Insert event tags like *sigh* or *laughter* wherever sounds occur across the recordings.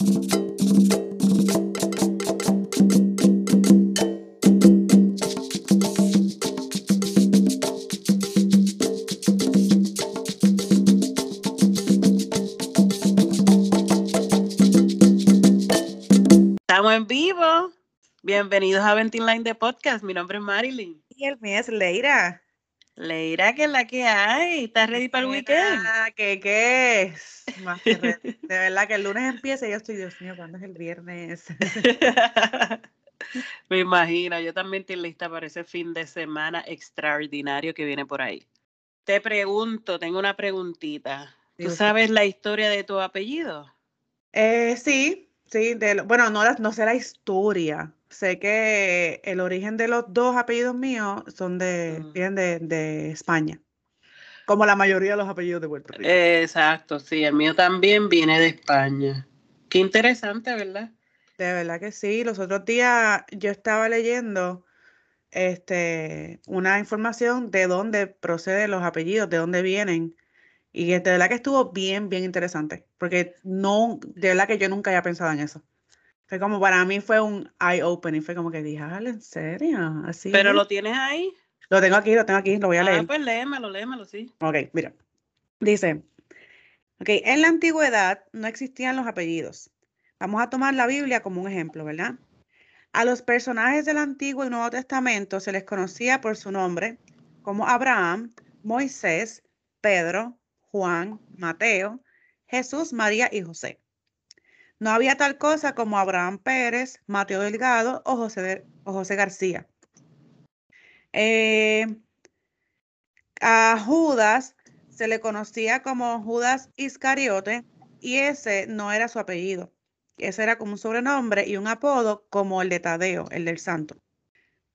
Estamos en vivo. Bienvenidos a Venting Line de Podcast. Mi nombre es Marilyn. Y el mío es Leira. Leira, que es la que hay. ¿Estás ready para el weekend? ¿Qué qué es? Más que. De verdad que el lunes empieza y yo estoy, Dios mío, ¿cuándo es el viernes? *laughs* Me imagino, yo también estoy lista para ese fin de semana extraordinario que viene por ahí. Te pregunto, tengo una preguntita. ¿Tú sabes la historia de tu apellido? Eh, sí, sí. De lo- bueno, no, la- no sé la historia. Sé que el origen de los dos apellidos míos son de, Mm. vienen de, de España. Como la mayoría de los apellidos de Puerto Rico. Exacto, sí, el mío también viene de España. Qué interesante, ¿verdad? De verdad que sí. Los otros días yo estaba leyendo este, una información de dónde proceden los apellidos, de dónde vienen. Y de verdad que estuvo bien, bien interesante. Porque no, de verdad que yo nunca había pensado en eso. Fue como para mí fue un eye-opening. Fue como que dije, "Ah, ¿en serio? Así Pero es?". lo tienes ahí. Lo tengo aquí, lo tengo aquí, lo voy a Ah, leer. pues léemelo, léemelo, sí. Ok, mira. Dice, ok, en la antigüedad no existían los apellidos. Vamos a tomar la Biblia como un ejemplo, ¿verdad? A los personajes del Antiguo y Nuevo Testamento se les conocía por su nombre, como Abraham, Moisés, Pedro, Juan, Mateo, Jesús, María y José. No había tal cosa como Abraham Pérez, Mateo Delgado o José, García. Eh, a Judas se le conocía como Judas Iscariote y ese no era su apellido. Ese era como un sobrenombre y un apodo como el de Tadeo, el del santo.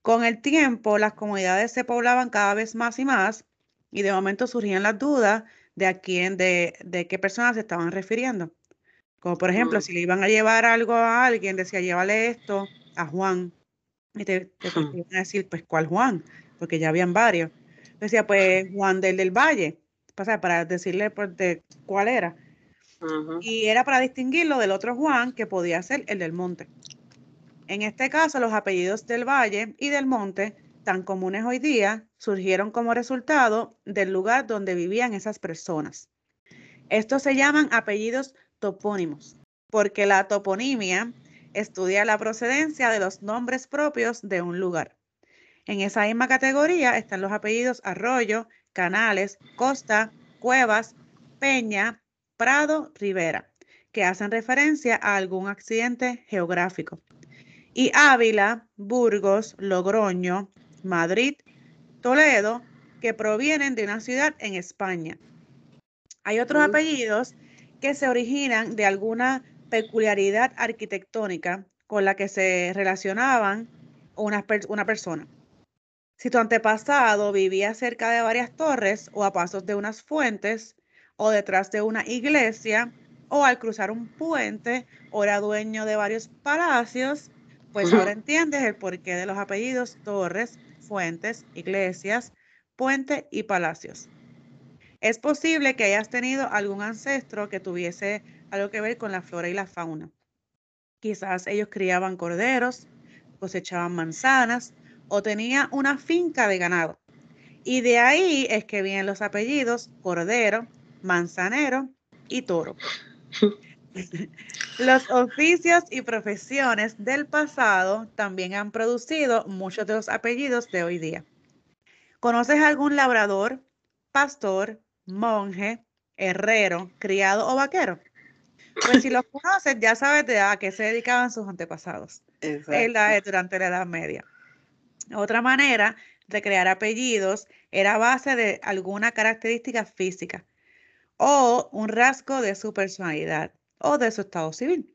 Con el tiempo, las comunidades se poblaban cada vez más y más y de momento surgían las dudas de a quién, de, de qué personas se estaban refiriendo. Como por ejemplo, si le iban a llevar algo a alguien, decía, llévale esto a Juan. Y te, te- te iban a decir, pues, ¿cuál Juan? Porque ya habían varios. Decía, pues, Juan del del Valle, para, para decirle pues, de cuál era. Y era para distinguirlo del otro Juan, que podía ser el del monte. En este caso, los apellidos del Valle y del Monte, tan comunes hoy día, surgieron como resultado del lugar donde vivían esas personas. Estos se llaman apellidos topónimos, porque la toponimia estudia la procedencia de los nombres propios de un lugar. En esa misma categoría están los apellidos Arroyo, Canales, Costa, Cuevas, Peña, Prado, Rivera, que hacen referencia a algún accidente geográfico. Y Ávila, Burgos, Logroño, Madrid, Toledo, que provienen de una ciudad en España. Hay otros apellidos que se originan de alguna peculiaridad arquitectónica con la que se relacionaban una, per- una persona. Si tu antepasado vivía cerca de varias torres o a pasos de unas fuentes o detrás de una iglesia o al cruzar un puente o era dueño de varios palacios, pues ahora entiendes el porqué de los apellidos torres, fuentes, iglesias, puente y palacios. Es posible que hayas tenido algún ancestro que tuviese algo que ver con la flora y la fauna. Quizás ellos criaban corderos, cosechaban manzanas o tenía una finca de ganado. Y de ahí es que vienen los apellidos Cordero, Manzanero y Toro. *laughs* Los oficios y profesiones del pasado también han producido muchos de los apellidos de hoy día. ¿Conoces algún labrador, pastor, monje, herrero, criado o vaquero? Pues si los *laughs* conoces, ya sabes de a qué se dedicaban sus antepasados la- Exacto. durante la Edad Media. Otra manera de crear apellidos era a base de alguna característica física o un rasgo de su personalidad o de su estado civil.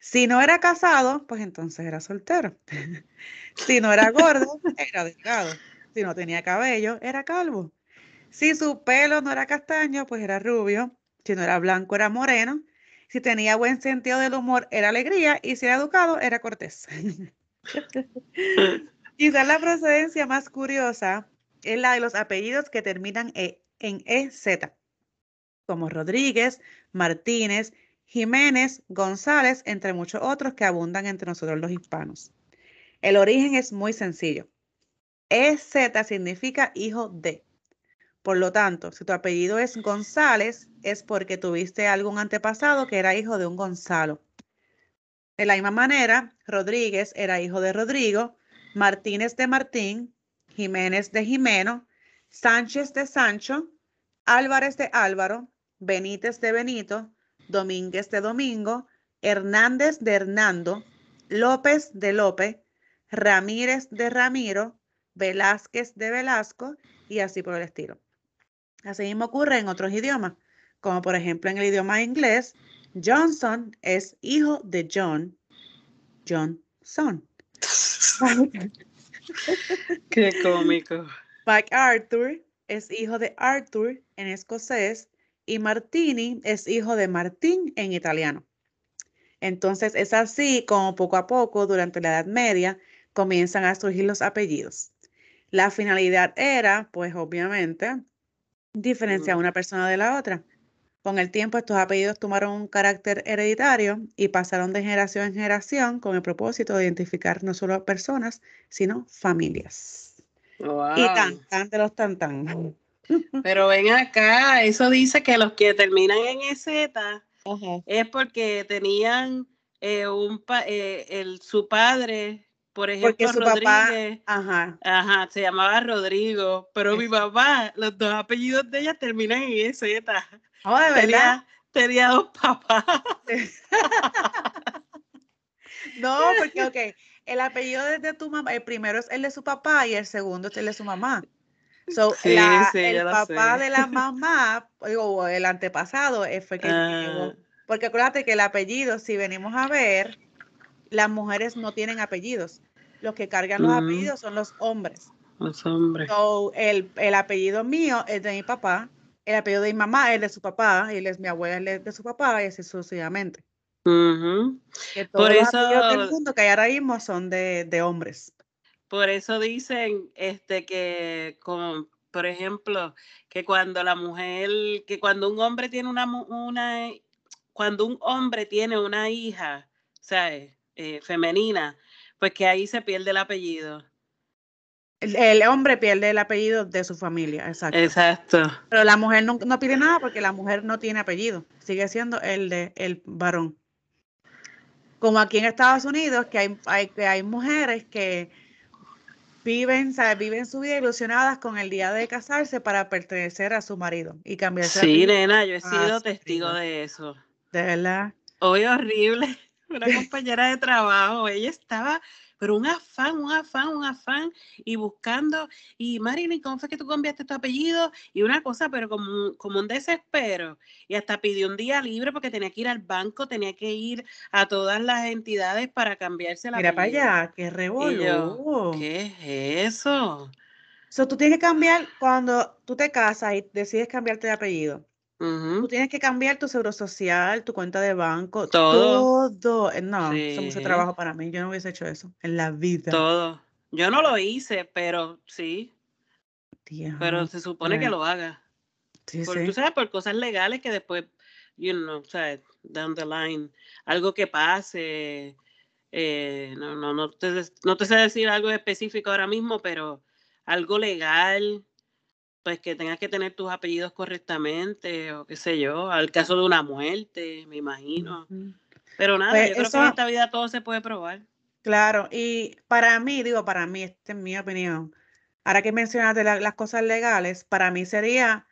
Si no era casado, pues entonces era soltero. *laughs* Si no era gordo, era delgado. Si no tenía cabello, era calvo. Si su pelo no era castaño, pues era rubio. Si no era blanco, era moreno. Si tenía buen sentido del humor, era alegría. Y si era educado, era cortés. *laughs* Quizás la procedencia más curiosa es la de los apellidos que terminan e- en EZ, como Rodríguez, Martínez, Jiménez, González, entre muchos otros que abundan entre nosotros los hispanos. El origen es muy sencillo. EZ significa hijo de. Por lo tanto, si tu apellido es González, es porque tuviste algún antepasado que era hijo de un Gonzalo. De la misma manera, Rodríguez era hijo de Rodrigo, Martínez de Martín, Jiménez de Jimeno, Sánchez de Sancho, Álvarez de Álvaro, Benítez de Benito, Domínguez de Domingo, Hernández de Hernando, López de López, Ramírez de Ramiro, Velázquez de Velasco y así por el estilo. Así mismo ocurre en otros idiomas, como por ejemplo en el idioma inglés, Johnson es hijo de John, Johnson. Qué cómico. Arthur es hijo de Arthur en escocés y Martini es hijo de Martín en italiano. Entonces es así como poco a poco durante la Edad Media comienzan a surgir los apellidos. La finalidad era, pues obviamente, diferenciar una persona de la otra. Con el tiempo estos apellidos tomaron un carácter hereditario y pasaron de generación en generación con el propósito de identificar no solo personas, sino familias. Y tan, tan de los tan, tan. *laughs* Pero ven acá, eso dice que los que terminan en EZ es porque tenían eh, un eh, el, su padre por ejemplo, Rodríguez, ajá. ajá. se llamaba Rodrigo, pero mi papá, los dos apellidos de ella terminan en EZ. Oh, de verdad. Tenía, dos papás. *laughs* no, porque, ok, el apellido de tu mamá, el primero es el de su papá y el segundo es el de su mamá. So, sí, sí, el papá de la mamá, *laughs* o el antepasado, eh, fue que ah. Porque acuérdate que el apellido, si venimos a ver, las mujeres no tienen apellidos. Los que cargan los apellidos son los hombres. Los hombres. el, el, apellido mío es de mi papá, el apellido de mi mamá es de su papá, y es mi abuela es de su papá, y así sucesivamente. Por eso, del mundo que hay ahora mismo son de, de, hombres. Por eso dicen este que, como, por ejemplo, que cuando la mujer, que cuando un hombre tiene una, una cuando un hombre tiene una hija, o sea, eh, femenina, pues que ahí se pierde el apellido. El, hombre pierde el apellido de su familia, exacto. Exacto. Pero la mujer no, no, pide nada porque la mujer no tiene apellido, sigue siendo el de el varón. Como aquí en Estados Unidos, que hay, hay, hay mujeres que viven, viven su vida ilusionadas con el día de casarse para pertenecer a su marido y cambiarse. Sí, nena, yo he sido testigo de eso. De verdad. Hoy horrible. *laughs* Una *laughs* compañera de trabajo, ella estaba pero un afán, un afán, un afán, y buscando, y Marilyn, ¿cómo fue que tú cambiaste tu apellido? Y una cosa, pero como, como un desespero. Y hasta pidió un día libre porque tenía que ir al banco, tenía que ir a todas las entidades para cambiarse la Mira para allá, qué revolú. ¿Qué es eso? So, tú tienes que cambiar cuando tú te casas y decides cambiarte de apellido. Tú tienes que cambiar tu seguro social, tu cuenta de banco, todo. todo. Eh, no, es mucho trabajo para mí. Yo no hubiese hecho eso en la vida. Todo. Yo no lo hice, pero sí. pero se supone que lo haga. Sí, por, sí. Tú sabes, por cosas legales que después, you know, sea, down the line, algo que pase. Eh, no, no, no te, no te sé decir algo específico ahora mismo, pero algo legal pues que tengas que tener tus apellidos correctamente o qué sé yo, al caso de una muerte, me imagino. Pero nada, pues yo creo que en esta vida todo se puede probar. Claro, y para mí, digo, para mí, esta es mi opinión, ahora que mencionaste las cosas legales, para mí sería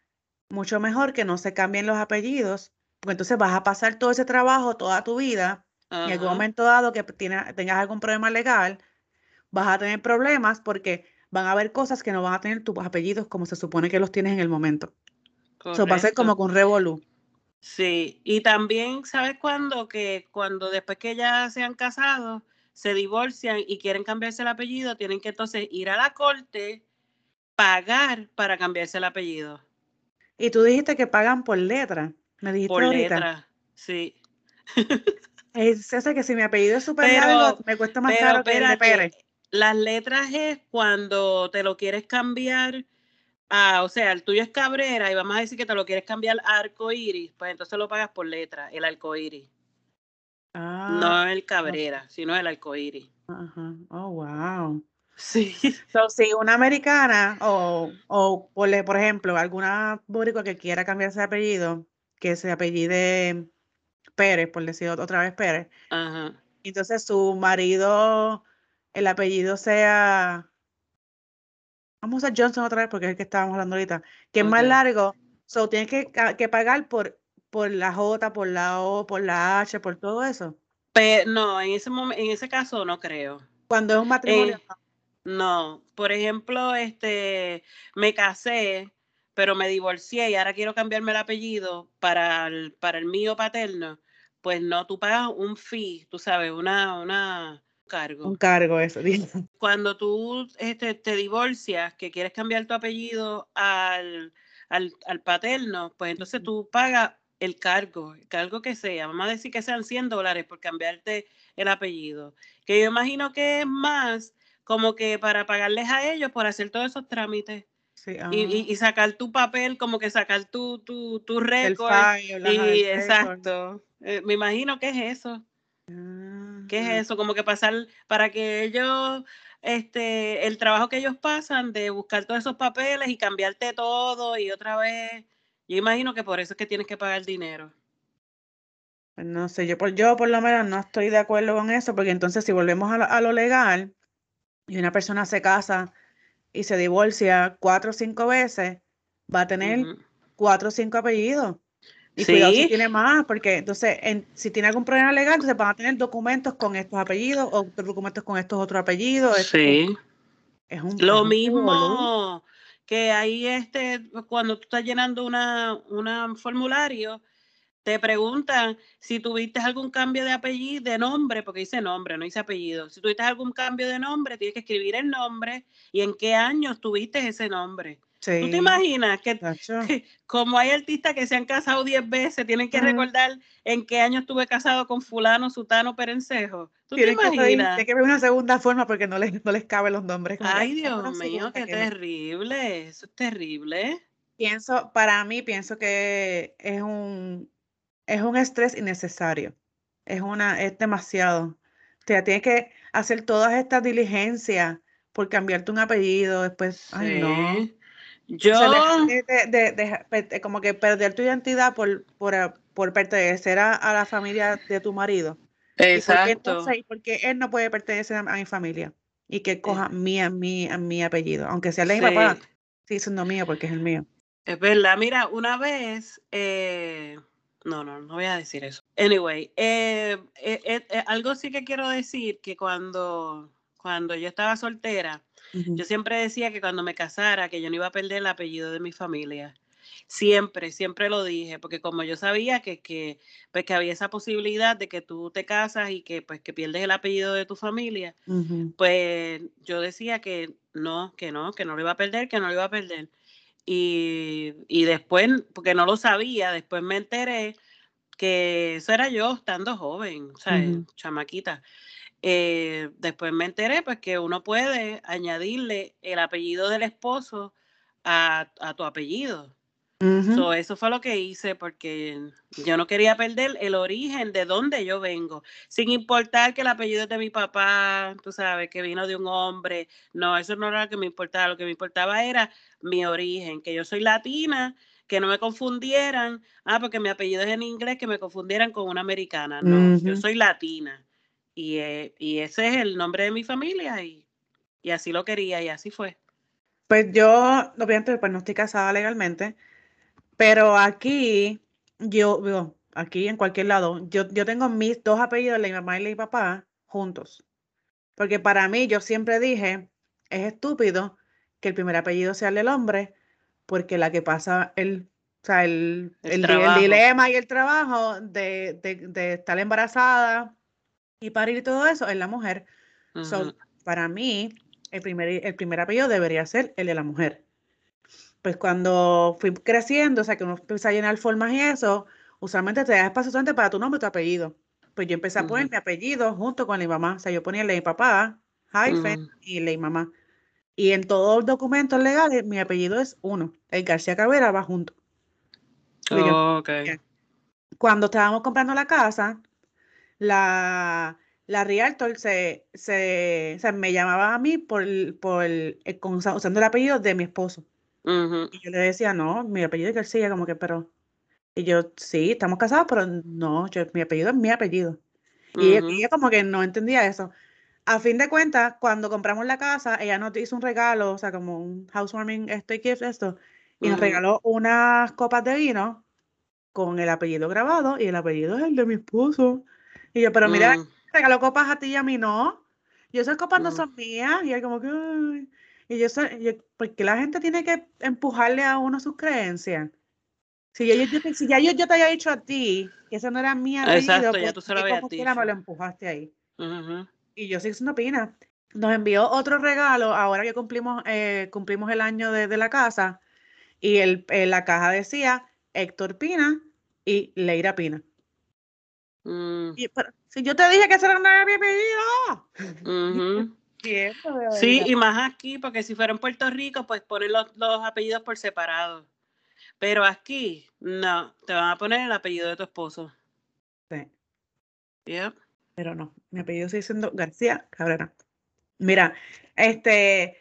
mucho mejor que no se cambien los apellidos, porque entonces vas a pasar todo ese trabajo toda tu vida y en algún momento dado que tengas algún problema legal, vas a tener problemas porque van a haber cosas que no van a tener tus apellidos como se supone que los tienes en el momento. Eso va a ser como con revolú. Sí, y también, ¿sabes cuándo? Que cuando después que ya se han casado, se divorcian y quieren cambiarse el apellido, tienen que entonces ir a la corte, pagar para cambiarse el apellido. Y tú dijiste que pagan por letra. Me dijiste por letra, sí. Es ese que si mi apellido es *laughs* súper largo, me cuesta más caro que el de Pérez. Las letras es cuando te lo quieres cambiar a, o sea, el tuyo es Cabrera y vamos a decir que te lo quieres cambiar a arco iris, pues entonces lo pagas por letra, el arco iris. no el Cabrera, sino el arcoíris. Ajá. Oh, wow. Sí. *laughs* So, si una americana o, o por, por ejemplo, alguna boricua que quiera cambiarse de apellido, que se apellide Pérez, por decir otra vez Pérez, Ajá. entonces su marido, el apellido sea, vamos a Johnson otra vez porque es el que estábamos hablando ahorita, que es más largo, so tienes que, que pagar por, por la J, por la O, por la H, por todo eso. Pero no, en ese en ese caso no creo. Cuando es un matrimonio. Eh, no, por ejemplo, este, me casé, pero me divorcié y ahora quiero cambiarme el apellido para el, para el mío paterno. Pues no, tú pagas un fee, tú sabes, una, una cargo. Un cargo, eso. *laughs* Cuando tú este, te divorcias, que quieres cambiar tu apellido al, al, al paterno, pues entonces tú pagas el cargo, el cargo que sea. Vamos a decir que sean 100 dólares por cambiarte el apellido. Que yo imagino que es más como que para pagarles a ellos por hacer todos esos trámites. y, sacar tu papel, como que sacar tu, tu, tu récord. y, exacto. Eh, me imagino que es eso. ¿Qué es eso? Como que pasar para que ellos, este, el trabajo que ellos pasan de buscar todos esos papeles y cambiarte todo y otra vez. Yo imagino que por eso es que tienes que pagar dinero. Pues no sé, yo por, yo por lo menos no estoy de acuerdo con eso, porque entonces si volvemos a lo legal, y una persona se casa y se divorcia cuatro o cinco veces, va a tener cuatro o cinco apellidos. Y cuidado si tiene más, porque entonces, si tiene algún problema legal, entonces van a tener documentos con estos apellidos o documentos con estos otros apellidos. Sí. Es un, Lo mismo que ahí este, cuando tú estás llenando una, un formulario, te preguntan si tuviste algún cambio de apellido, de nombre, porque dice nombre, no dice apellido. Si tuviste algún cambio de nombre, tienes que escribir el nombre y en qué años tuviste ese nombre. ¿Tú te imaginas que, como hay artistas que se han casado 10 veces, tienen que recordar en qué año estuve casado con fulano, sutano, perencejo? ¿Tú te imaginas? Tiene que ver una segunda forma porque no les, no les caben los nombres. Ay, Dios mío, qué terrible. Eso es terrible. Pienso, para mí, pienso que es un, es un estrés innecesario. Es una, es demasiado. O sea, tienes que hacer todas estas diligencias por cambiarte un apellido, después, ay no. Yo de, como que perder tu identidad por, por, por pertenecer a, la familia de tu marido. Exacto. porque, él no puede pertenecer a, mi familia y que coja mi, mi, mi apellido, aunque sea el de mi papá, sí, siendo mío porque es el mío. Es verdad, mira, una vez eh, no, no, no voy a decir eso. Anyway, eh, eh, eh, algo sí que quiero decir que cuando, cuando yo estaba soltera, yo siempre decía que cuando me casara, que yo no iba a perder el apellido de mi familia. Siempre, siempre lo dije, porque como yo sabía que, que, pues, que había esa posibilidad de que tú te casas y que, pues, que pierdes el apellido de tu familia, pues yo decía que no, que no, que no lo iba a perder, que no lo iba a perder. Y, después, porque no lo sabía, después me enteré que eso era yo estando joven, o sea, chamaquita. Eh, después me enteré pues que uno puede añadirle el apellido del esposo a, a tu apellido eso fue lo que hice porque yo no quería perder el origen de dónde yo vengo, sin importar que el apellido es de mi papá, tú sabes, que vino de un hombre. No, eso no era lo que me importaba. Lo que me importaba era mi origen, que yo soy latina, que no me confundieran, ah, porque mi apellido es en inglés, que me confundieran con una americana. No, yo soy latina. Y, eh, y, ese es el nombre de mi familia y, y así lo quería y así fue. Pues yo, obviamente, pues no estoy casada legalmente, pero aquí, yo, aquí en cualquier lado, yo, yo tengo mis dos apellidos, la mi mamá y la mi papá, juntos. Porque para mí, yo siempre dije, es estúpido que el primer apellido sea el del hombre, porque la que pasa el, o sea, el, el, dilema y el trabajo de, de, estar embarazada y parir todo eso es la mujer. para mí, el primer, el primer apellido debería ser el de la mujer pues cuando fui creciendo, o sea, que uno empieza a llenar formas y eso, usualmente te da espacio solamente para tu nombre y tu apellido. Pues yo empecé a poner mi apellido junto con la mamá. O sea, yo ponía el de mi papá, hyphen, y la mamá. Y en todos los documentos legales, mi apellido es uno. El García Cabrera va junto. Oh, Cuando estábamos comprando la casa, la, la Realtor se, se, me llamaba a mí por, por el, usando el apellido de mi esposo. Y yo le decía, no, mi apellido es García, como que, pero. Y yo, sí, estamos casados, pero no, yo, mi apellido es mi apellido. Y ella como que no entendía eso. A fin de cuentas, cuando compramos la casa, ella nos hizo un regalo, o sea, como un housewarming, este gift, esto, y nos regaló unas copas de vino con el apellido grabado, y el apellido es el de mi esposo. Y yo, pero mira, mm. regaló copas a ti y a mí no. Y esas copas no mm. son mías. Y él como que, y yo, porque la gente tiene que empujarle a uno sus creencias. Si, yo, si ya yo, yo, te había dicho a ti que ese no era apellido, Exacto, ya tú se lo habías dicho. me lo empujaste ahí. Y yo sigo siendo pina. Nos envió otro regalo ahora que cumplimos, eh, cumplimos el año de, de la casa. Y el, eh, la caja decía Héctor Pina y Leira Pina. Mm. si yo te dije que ese era mi apellido. *laughs* Sí, y más aquí, porque si fuera en Puerto Rico, pues ponen los, apellidos por separado. Pero aquí, no, te van a poner el apellido de tu esposo. Sí. Pero no, mi apellido sigue siendo García Cabrera. Mira, este,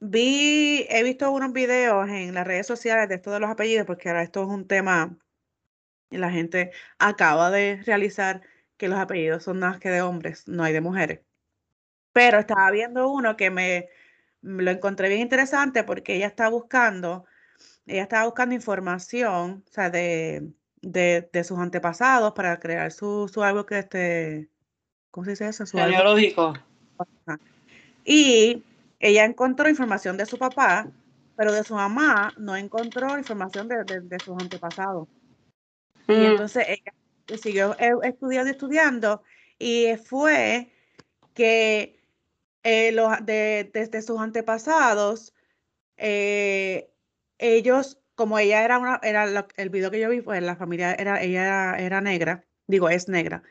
vi, he visto unos videos en las redes sociales de estos de los apellidos, porque ahora esto es un tema, la gente acaba de realizar que los apellidos son más que de hombres, no hay de mujeres. Pero estaba viendo uno que me, lo encontré bien interesante porque ella está buscando, ella estaba buscando información, o sea, de, de, sus antepasados para crear su, su algo que este, ¿cómo se dice eso? Su Genealógico. Y ella encontró información de su papá, pero de su mamá no encontró información de, de, sus antepasados. Y mm. entonces ella siguió eh, estudiando y estudiando y fue que eh, de, desde sus antepasados, eh, ellos, como ella era una, era el video que yo vi, pues la familia era, ella era, negra, digo, es negra,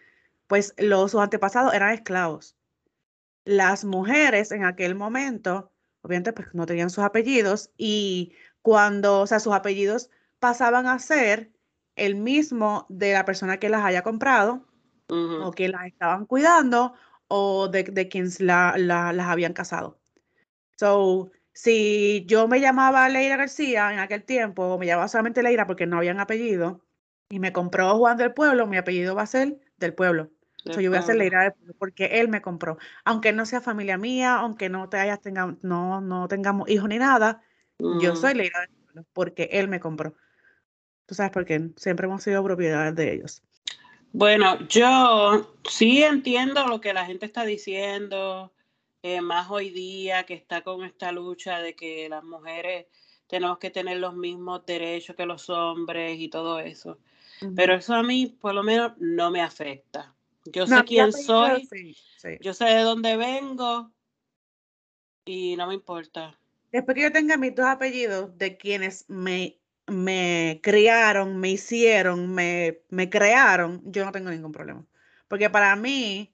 pues los, sus antepasados eran esclavos. Las mujeres en aquel momento, obviamente, pues no tenían sus apellidos y cuando, o sea, sus apellidos pasaban a ser el mismo de la persona que las haya comprado o que las estaban cuidando o de, de quienes la, las habían casado. So, si yo me llamaba Leira García en aquel tiempo, o me llamaba solamente Leira porque no habían apellido, y me compró Juan del Pueblo, mi apellido va a ser del pueblo. So, yo voy a ser Leira del Pueblo porque él me compró. Aunque no sea familia mía, aunque no, te hayas, tenga, no, no tengamos hijos ni nada, yo soy Leira del Pueblo porque él me compró. Tú sabes por qué, siempre hemos sido propiedades de ellos. Bueno, yo sí entiendo lo que la gente está diciendo, eh, más hoy día que está con esta lucha de que las mujeres tenemos que tener los mismos derechos que los hombres y todo eso. Pero eso a mí, por lo menos, no me afecta. Yo sé quién soy, yo sé de dónde vengo y no me importa. Después que yo tenga mis dos apellidos de quienes me me criaron, me hicieron, me, me crearon, yo no tengo ningún problema. Porque para mí,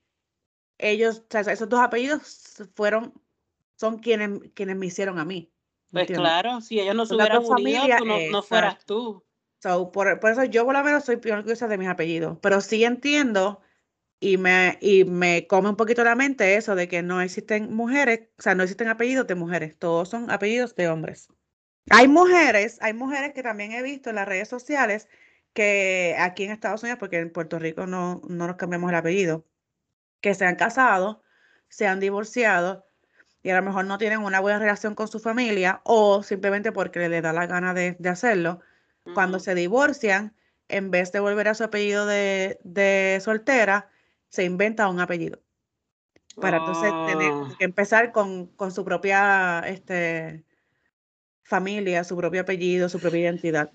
ellos, esos dos apellidos fueron, son quienes, quienes me hicieron a mí. Pues claro, si ellos no se hubieran unido, tú no, fueras tú. por, eso yo por lo menos soy peor que de mis apellidos. Pero sí entiendo y me, y me come un poquito la mente eso de que no existen mujeres, o sea, no existen apellidos de mujeres, todos son apellidos de hombres. Hay mujeres, hay mujeres que también he visto en las redes sociales que aquí en Estados Unidos, porque en Puerto Rico no, no nos cambiamos el apellido, que se han casado, se han divorciado y a lo mejor no tienen una buena relación con su familia o simplemente porque les da la gana de, hacerlo. Cuando se divorcian, en vez de volver a su apellido de, de soltera, se inventa un apellido. Para entonces tener oh. que empezar con, con su propia este, familia, su propio apellido, su propia identidad.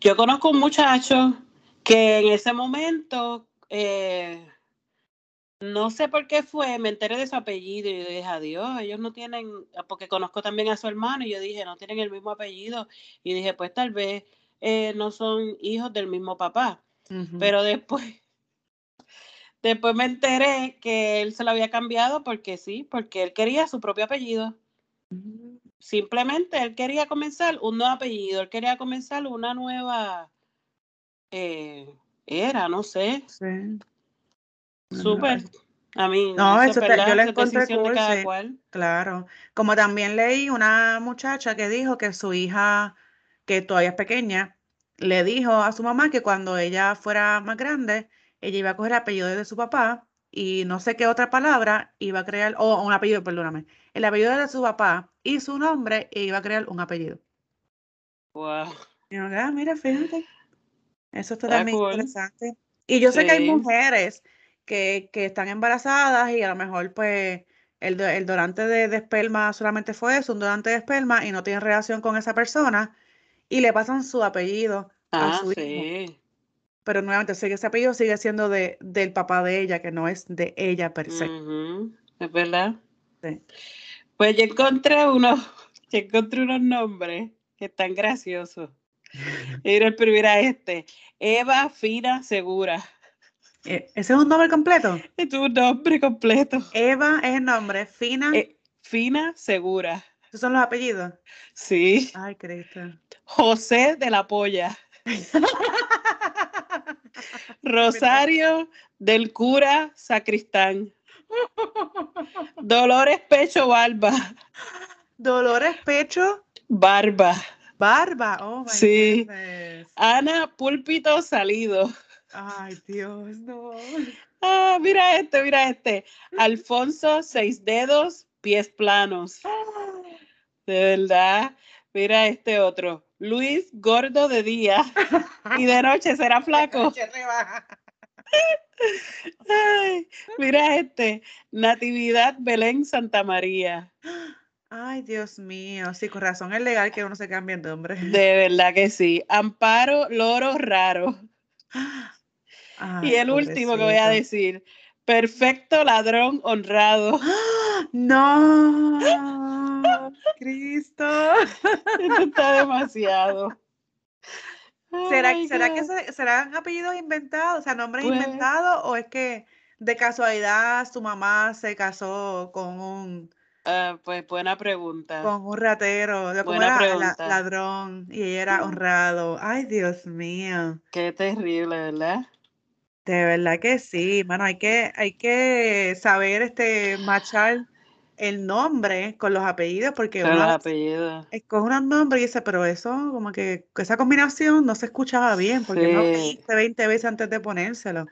Yo conozco un muchacho que en ese momento, eh, no sé por qué fue, me enteré de su apellido y dije, adiós, ellos no tienen, porque conozco también a su hermano y yo dije, no tienen el mismo apellido y dije, pues tal vez eh, no son hijos del mismo papá. Pero después, después me enteré que él se lo había cambiado porque sí, porque él quería su propio apellido. Simplemente él quería comenzar un nuevo apellido, él quería comenzar una nueva eh, era, no sé. Súper. A mí, no, eso, yo le encontré cool, Claro. Como también leí una muchacha que dijo que su hija, que todavía es pequeña, le dijo a su mamá que cuando ella fuera más grande, ella iba a coger el apellido de su papá y no sé qué otra palabra iba a crear, o un apellido, perdóname, el apellido de su papá y su nombre e iba a crear un apellido. Wow. Y yo, ah, mira, fíjate. Eso está también interesante. Y yo sé que hay mujeres que, están embarazadas y a lo mejor pues el, el donante de, esperma solamente fue eso, un donante de esperma y no tiene relación con esa persona y le pasan su apellido a ah, su hijo. Pero nuevamente, sigue ese apellido sigue siendo de, del papá de ella, que no es de ella per se. Es verdad. Sí. Pues yo encontré unos, *laughs* yo encontré unos nombres que están graciosos. Mira el primero este. Eva Fina Segura. Eh, ¿Ese es un nombre completo? Es un nombre completo. Eva es el nombre. Fina. Eh, Fina Segura. ¿Esos son los apellidos? Sí. Ay, Cristo. José de la Polla. *laughs* Rosario del cura sacristán. Dolores Pecho Barba. Dolores Pecho. Barba. Barba, oh my Sí. Ana Púlpito Salido. Ay, Dios, no. Ah, mira este, mira este. Alfonso Seis Dedos, Pies Planos. De verdad. Mira este otro. Luis Gordo de día *laughs* y de noche será flaco. Ay, mira este, Natividad Belén Santa María. Ay, Dios mío, sí, con razón es legal que uno se cambie de nombre. De verdad que sí. Amparo Loro Raro. y el último que voy a decir, perfecto ladrón honrado. *gasps* No. *laughs* Cristo. Esto está demasiado. ¿Será, ¿será que serán apellidos inventados, o sea, nombres pues inventados, o es que de casualidad su mamá se casó con un... Ah, pues buena pregunta. Con un ratero, buena pregunta. ladrón, y ella era honrado. Ay, Dios mío. Qué terrible, ¿verdad? De verdad que sí, bueno, hay que, hay que saber este machar el nombre con los apellidos, porque con los apellidos. escoge un nombre y dice, pero eso, como que esa combinación no se escuchaba bien, porque no no 20 veces antes de ponérselo.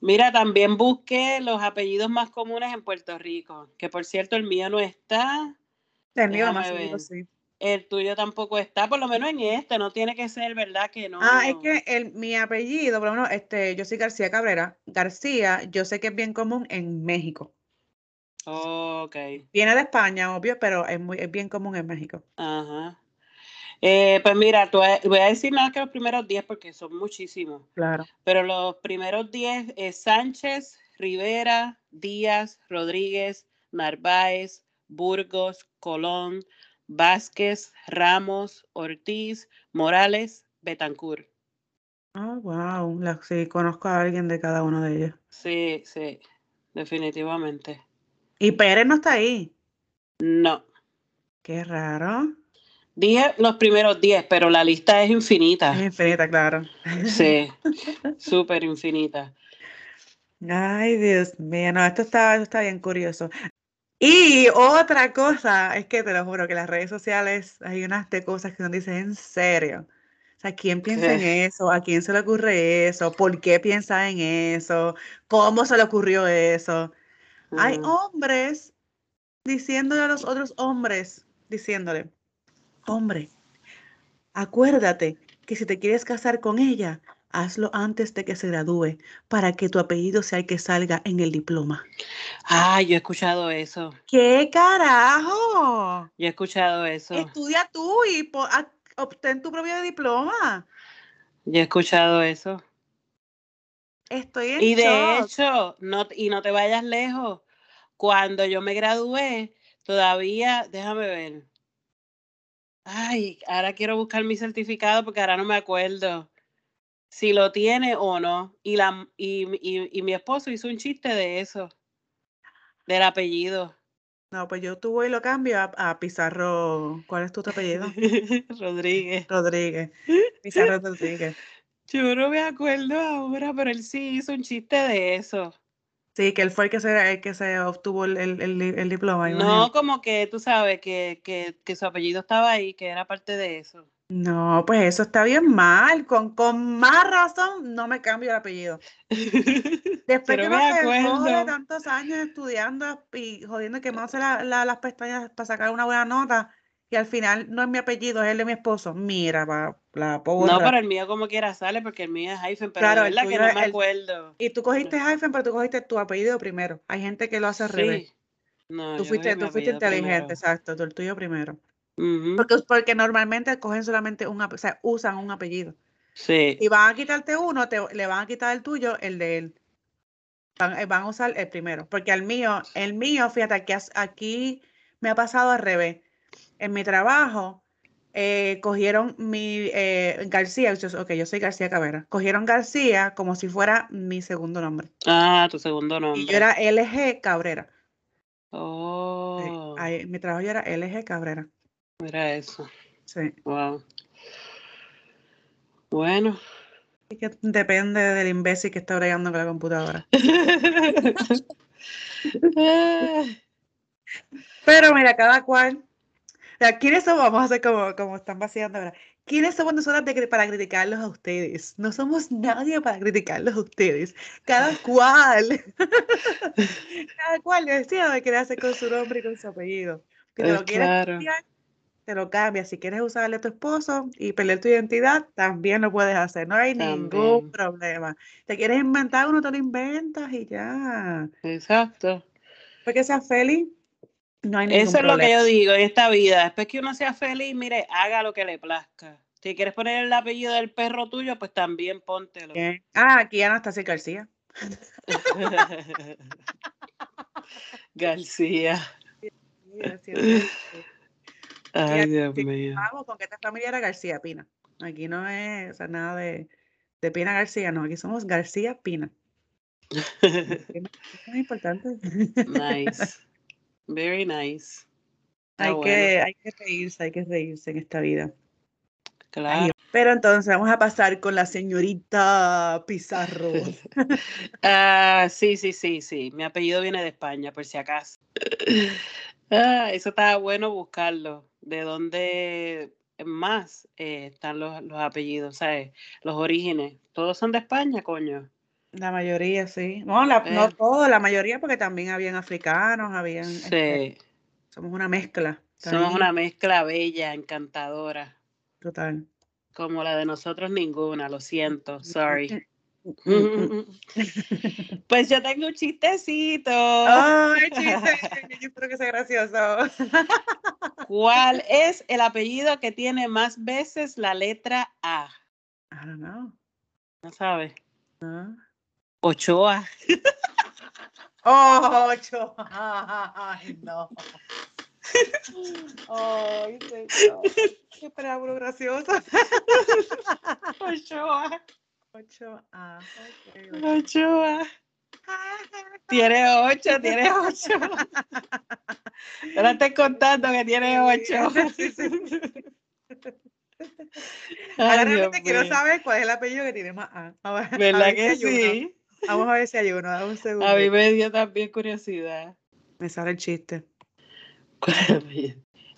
Mira, también busqué los apellidos más comunes en Puerto Rico, que por cierto el mío no está. El mío más seguro, sí. El tuyo tampoco está, por lo menos en este, no tiene que ser, ¿verdad? Que no. Ah, es que el, mi apellido, por lo menos, este, yo soy García Cabrera. García, yo sé que es bien común en México. Ok. Viene de España, obvio, pero es, muy, es bien común en México. Ajá. Eh, pues mira, voy a decir nada que los primeros 10 porque son muchísimos. Claro. Pero los primeros 10 es Sánchez, Rivera, Díaz, Rodríguez, Narváez, Burgos, Colón, Vázquez, Ramos, Ortiz, Morales, Betancourt. Ah, wow. sí, conozco a alguien de cada uno de ellos. Sí, sí, definitivamente. ¿Y Pérez no está ahí? No. Qué raro. Dije los primeros 10, pero la lista es infinita. Es infinita, claro. Sí, *laughs* súper infinita. Ay, Dios mío, no, esto está, esto está bien curioso. Y otra cosa, es que te lo juro que las redes sociales hay unas de cosas que uno dice en serio. O sea, ¿quién piensa en eso? ¿A quién se le ocurre eso? ¿Por qué piensa en eso? ¿Cómo se le ocurrió eso? Hay hombres diciéndole a los otros hombres, diciéndole, hombre, acuérdate que si te quieres casar con ella, hazlo antes de que se gradúe para que tu apellido sea el que salga en el diploma. Ah, yo he escuchado eso. ¿Qué carajo? Yo he escuchado eso. Estudia tú y obtén tu propio diploma. Yo he escuchado eso. Estoy en Y de hecho, no, y no te vayas lejos. Cuando yo me gradué, todavía, déjame ver. Ay, ahora quiero buscar mi certificado porque ahora no me acuerdo si lo tiene o no. Y, la, y, y, mi esposo hizo un chiste de eso, del apellido. No, pues yo tuve y lo cambio a, Pizarro. ¿Cuál es tu apellido? *laughs* Rodríguez. Rodríguez. *laughs* Pizarro Rodríguez. Yo no me acuerdo ahora, pero él sí hizo un chiste de eso. Sí, que él fue el que se, que se obtuvo el, el, diploma. No, como que tú sabes que, que, que, su apellido estaba ahí, que era parte de eso. No, pues eso está bien mal. Con, con más razón no me cambio el apellido. *laughs* Después que me de tantos años estudiando y jodiendo que me hace las pestañas para sacar una buena nota, y al final no es mi apellido, es el de mi esposo. Mira, va, la. No, pero el mío como quiera sale porque el mío es hyphen, pero claro, verdad que no me acuerdo. Y tú cogiste hyphen, pero tú cogiste tu apellido primero. Hay gente que lo hace al revés. No, tú fuiste, tú fuiste inteligente, exacto, tú el tuyo primero. porque, porque normalmente cogen solamente un o sea, usan un apellido. Sí. Y van a quitarte uno, te, le van a quitar el tuyo, el de él. Van, eh, van a usar el primero. Porque al mío, el mío, fíjate que aquí me ha pasado al revés en mi trabajo, eh, cogieron mi eh, García, yo, ok, yo soy García Cabrera, cogieron García como si fuera mi segundo nombre. Ah, tu segundo nombre. Y yo era LG Cabrera. Oh. mi trabajo yo era LG Cabrera. Era eso. Sí. Wow. Bueno. que depende del imbécil que está bregando con la computadora. *laughs* Pero mira, cada cual ¿quiénes somos? Vamos a hacer como, como están vaciando ahora. ¿Quiénes somos nosotros para criticarlos a ustedes? No somos nadie para criticarlos a ustedes. Cada cual. *laughs* Cada cual decía de qué hacer con su nombre y con su apellido. Si te lo quieres cambiar, te lo cambias. Si quieres usarle a tu esposo y perder tu identidad, también lo puedes hacer. No hay ningún problema. Te quieres inventar uno, te lo inventas y ya. Exacto. Porque seas feliz eso es lo que yo digo en esta vida. Después que uno sea feliz, mire, haga lo que le plazca. Si quieres poner el apellido del perro tuyo, pues también póntelo. Ah, aquí Anastasia García. *laughs* García. Ay, Dios mío. Vamos con que esta familia era García Pina. Aquí no es nada de, de Pina García, no. Aquí somos García Pina. *laughs* es importante. Nice. Very nice. hay, que, hay que reírse, hay que reírse en esta vida. Claro. Pero entonces vamos a pasar con la señorita Pizarro. *laughs* ah, sí, sí, sí, sí. Mi apellido viene de España, por si acaso. ah, eso está bueno buscarlo. ¿De dónde más eh, están los, los apellidos? ¿Sabes? Los orígenes. Todos son de España, coño. La mayoría, sí. No, la, no eh. todo, la mayoría, porque también habían africanos, habían... Este, sí. somos una mezcla. Somos una mezcla bella, encantadora. Total. Como la de nosotros ninguna, lo siento, sorry. *laughs* *laughs* Pues yo tengo un chistecito. Ay, chiste, *laughs* yo espero que sea gracioso. ¿Cuál es el apellido que tiene más veces la letra A? I don't know. No sabes. ¿Ah? Ochoa. Oh, Ochoa. Ay, no. Ay, señor. Qué preámbulo gracioso. Ochoa. Ochoa. Ochoa. Tiene ocho, tiene ocho. Ahora estoy contando que tiene ocho. Ahora realmente quiero saber cuál es el apellido que tiene más A. ¿Verdad que sí? Vamos a ver si hay uno, dame un segundo. A mí me dio también curiosidad. Me sale el chiste.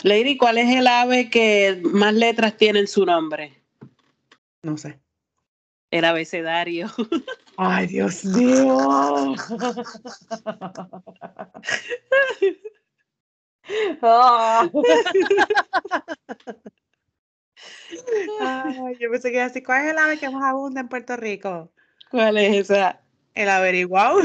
Lady, ¿cuál es el ave que más letras tiene en su nombre? No sé. El abecedario. *laughs* Ay, Dios mío. *laughs* Ay, yo pensé que así. ¿Cuál es el ave que más abunda en Puerto Rico? ¿Cuál es esa? El averiguado.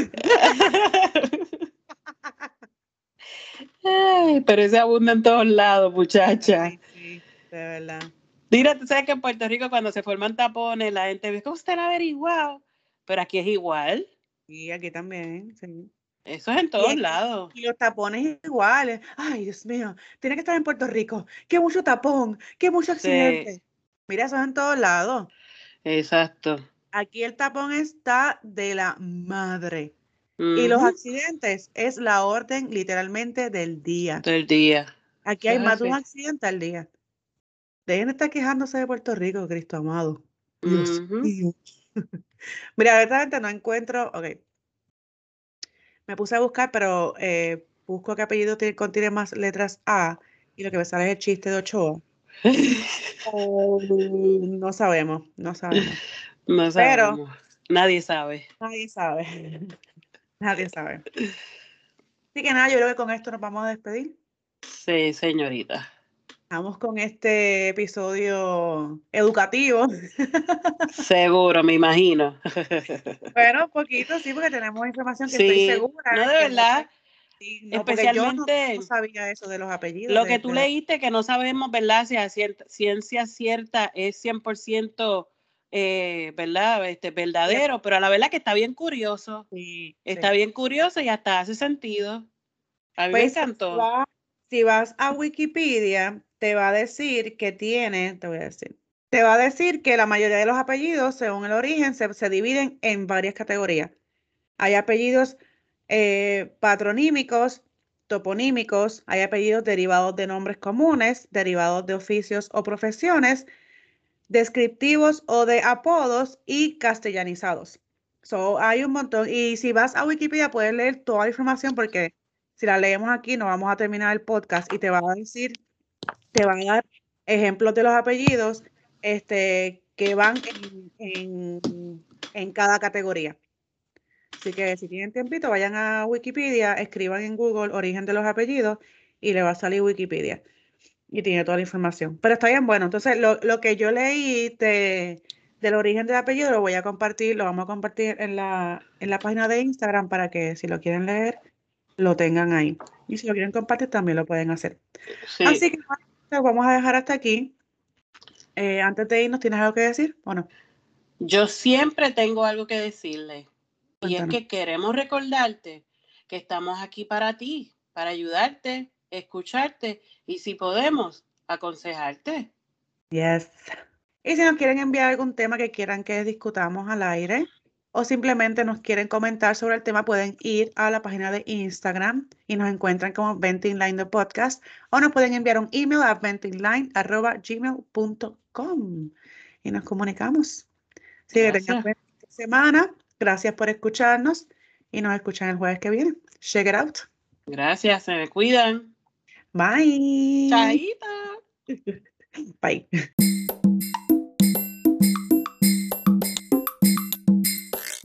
pero ese abunda en todos lados, muchacha. sí, de verdad. Mira, tú sabes que en Puerto Rico cuando se forman tapones, la gente ve, ¿cómo usted el averiguado? Pero aquí es igual. Y aquí también, sí. Eso es en todos lados. Y los tapones iguales. Ay, Dios mío, tiene que estar en Puerto Rico. Qué mucho tapón, qué mucho accidente. Mira, eso es en todos lados. Exacto. Aquí el tapón está de la madre. Y los accidentes es la orden literalmente del día. Del día. Aquí hay más de un accidente al día. Dejen de estar quejándose de Puerto Rico, Cristo amado. Dios mío. *laughs* Mira, verdad no encuentro. Ok. me puse a buscar, pero eh, busco qué apellido contiene más letras A y lo que me sale es el chiste de Ochoa. *laughs* no sabemos, no sabemos. No sabemos. Pero, nadie sabe. Nadie sabe. *laughs* nadie sabe. Así que nada, yo creo que con esto nos vamos a despedir. Sí, señorita. Vamos con este episodio educativo. *laughs* Seguro, me imagino. *laughs* Bueno, un poquito, sí, porque tenemos información que estoy segura. No, de verdad. Especialmente. Yo no, sabía eso de los apellidos. Lo que tú leíste, que no sabemos, ¿verdad? Si a ciencia cierta es 100%, eh, ¿verdad? Este, verdadero, pero a la verdad que está bien curioso. Sí, está bien curioso y hasta hace sentido. A mí pues, Si vas a Wikipedia, te va a decir que tiene, te voy a decir, te va a decir que la mayoría de los apellidos, según el origen, se, dividen en varias categorías. Hay apellidos eh, patronímicos, toponímicos, hay apellidos derivados de nombres comunes, derivados de oficios o profesiones, descriptivos o de apodos y castellanizados. So, hay un montón. Y si vas a Wikipedia, puedes leer toda la información porque si la leemos aquí, no vamos a terminar el podcast y te va a decir te van a dar ejemplos de los apellidos este, que van en, cada categoría. Así que si tienen tiempito, vayan a Wikipedia, escriban en Google origen de los apellidos y le va a salir Wikipedia. Y tiene toda la información. Pero está bien bueno. Entonces, lo, que yo leí del origen del apellido lo voy a compartir, lo vamos a compartir en la, en la página de Instagram para que si lo quieren leer, lo tengan ahí. Y si lo quieren compartir, también lo pueden hacer. Así que vamos a dejar hasta aquí. Eh, antes de irnos, ¿tienes algo que decir o no? Yo siempre tengo algo que decirle. Y es que queremos recordarte que estamos aquí para ti, para ayudarte, escucharte y si podemos, aconsejarte. Yes. Y si nos quieren enviar algún tema que quieran que discutamos al aire, o simplemente nos quieren comentar sobre el tema, pueden ir a la página de Instagram y nos encuentran como Venting Line de Podcast o nos pueden enviar un email a ventingline.gmail.com y nos comunicamos. Sí, que tengan buena semana. Gracias por escucharnos y nos escuchan el jueves que viene. Check it out. Gracias, se me cuidan. Bye. Chaita. Bye. *laughs*